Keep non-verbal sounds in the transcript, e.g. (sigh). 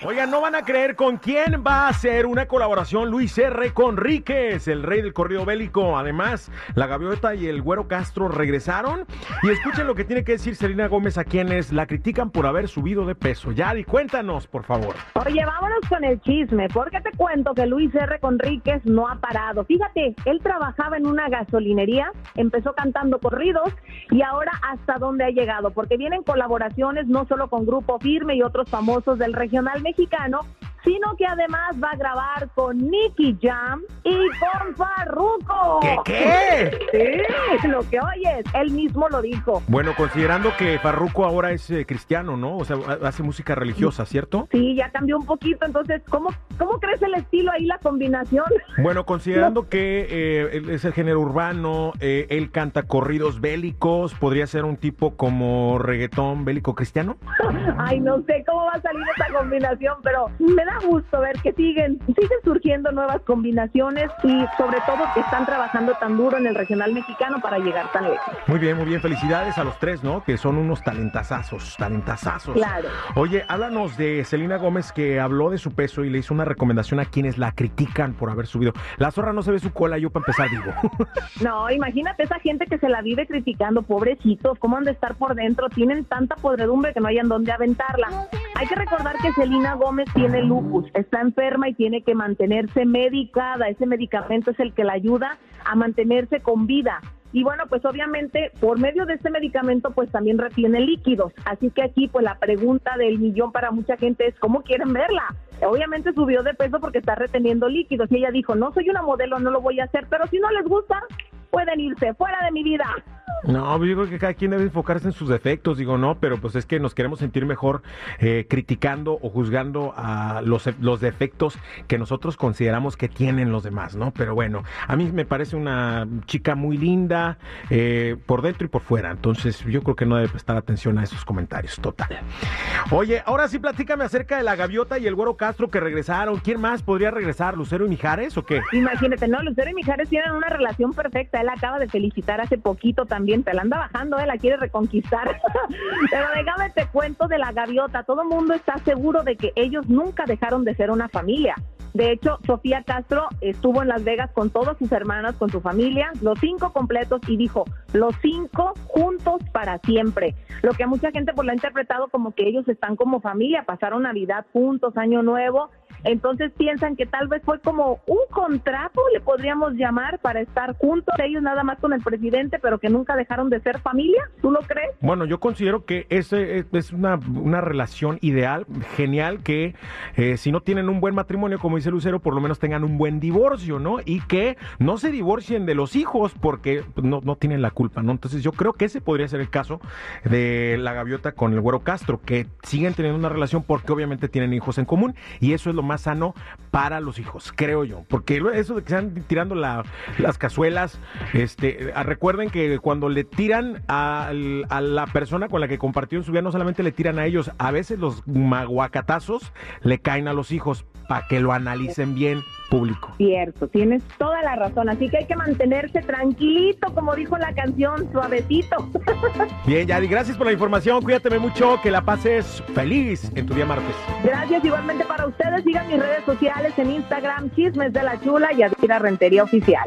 Oigan, no van a creer con quién va a hacer una colaboración Luis R. Conríquez, el rey del corrido bélico. Además, la gaviota y el güero Castro regresaron. Y escuchen lo que tiene que decir Selena Gómez a quienes la critican por haber subido de peso. Yari, cuéntanos, por favor. Oye, vámonos con el chisme, porque te cuento que Luis R. Conríquez no ha parado. Fíjate, él trabajaba en una gasolinería, empezó cantando corridos y ahora hasta dónde ha llegado, porque vienen colaboraciones no solo con Grupo Firme y otros famosos del regional mexicano, sino que además va a grabar con Nicky Jam y con Farruko. ¿Qué qué? Sí, lo que oyes, él mismo lo dijo. Bueno, considerando que Farruko ahora es eh, cristiano, ¿no? O sea, ha- hace música religiosa, ¿cierto? Sí, ya cambió un poquito, entonces, ¿cómo, cómo crees el estilo ahí, la combinación? Bueno, (laughs) considerando que eh, es el género urbano, eh, él canta corridos bélicos, podría ser un tipo como reggaetón bélico cristiano. (laughs) Ay, no sé cómo va a salir esa combinación, pero me da gusto ver que siguen, siguen surgiendo nuevas combinaciones y sobre todo que están trabajando tan duro en el regional mexicano para llegar tan lejos. Muy bien, muy bien. Felicidades a los tres, ¿no? Que son unos talentazazos, talentazazos. Claro. Oye, háblanos de Selena Gómez que habló de su peso y le hizo una recomendación a quienes la critican por haber subido. La zorra no se ve su cola, yo para empezar digo. (laughs) No, imagínate esa gente que se la vive criticando, pobrecitos, cómo han de estar por dentro, tienen tanta podredumbre que no hayan dónde aventarla. Hay que recordar que Selena Gómez tiene lupus, está enferma y tiene que mantenerse medicada, ese medicamento es el que la ayuda a mantenerse con vida. Y bueno, pues obviamente por medio de este medicamento pues también retiene líquidos. Así que aquí pues la pregunta del millón para mucha gente es ¿cómo quieren verla? Obviamente subió de peso porque está reteniendo líquidos y ella dijo, no soy una modelo, no lo voy a hacer, pero si no les gusta, pueden irse fuera de mi vida. No, pues yo creo que cada quien debe enfocarse en sus defectos, digo, no, pero pues es que nos queremos sentir mejor eh, criticando o juzgando a los, los defectos que nosotros consideramos que tienen los demás, ¿no? Pero bueno, a mí me parece una chica muy linda eh, por dentro y por fuera, entonces yo creo que no debe prestar atención a esos comentarios, total. Oye, ahora sí platícame acerca de la gaviota y el güero Castro que regresaron. ¿Quién más podría regresar? ¿Lucero y Mijares o qué? Imagínate, no, Lucero y Mijares tienen una relación perfecta. Él acaba de felicitar hace poquito también. La anda bajando, él la quiere reconquistar. (laughs) Pero déjame te cuento de la gaviota. Todo el mundo está seguro de que ellos nunca dejaron de ser una familia. De hecho, Sofía Castro estuvo en Las Vegas con todas sus hermanas, con su familia, los cinco completos, y dijo, los cinco juntos para siempre. Lo que mucha gente pues lo ha interpretado como que ellos están como familia, pasaron Navidad juntos, Año Nuevo, entonces piensan que tal vez fue como un contrato, le podríamos llamar, para estar juntos ellos nada más con el presidente, pero que nunca dejaron de ser familia. ¿Tú lo crees? Bueno, yo considero que ese es- una, una relación ideal, genial, que eh, si no tienen un buen matrimonio, como dice Lucero, por lo menos tengan un buen divorcio, ¿no? Y que no se divorcien de los hijos porque no, no tienen la culpa, ¿no? Entonces yo creo que ese podría ser el caso de la gaviota con el güero Castro, que siguen teniendo una relación porque obviamente tienen hijos en común y eso es lo más sano para los hijos, creo yo. Porque eso de que están tirando la- las cazuelas, este, ah, recuerden que cuando le tiran al- a, la persona con la que compartió en su vida, no solamente le tiran a ellos, a veces los maguacatazos le caen a los hijos para que lo analicen bien público. Cierto, tienes toda la razón. Así que hay que mantenerse tranquilito, como dijo la canción, suavecito. (laughs) Bien, Yadi, gracias por la información, cuídate mucho, que la pases feliz en tu día martes. Gracias igualmente para ustedes. Sigan mis redes sociales en Instagram, Chismes de la Chula y Adira Rentería Oficial.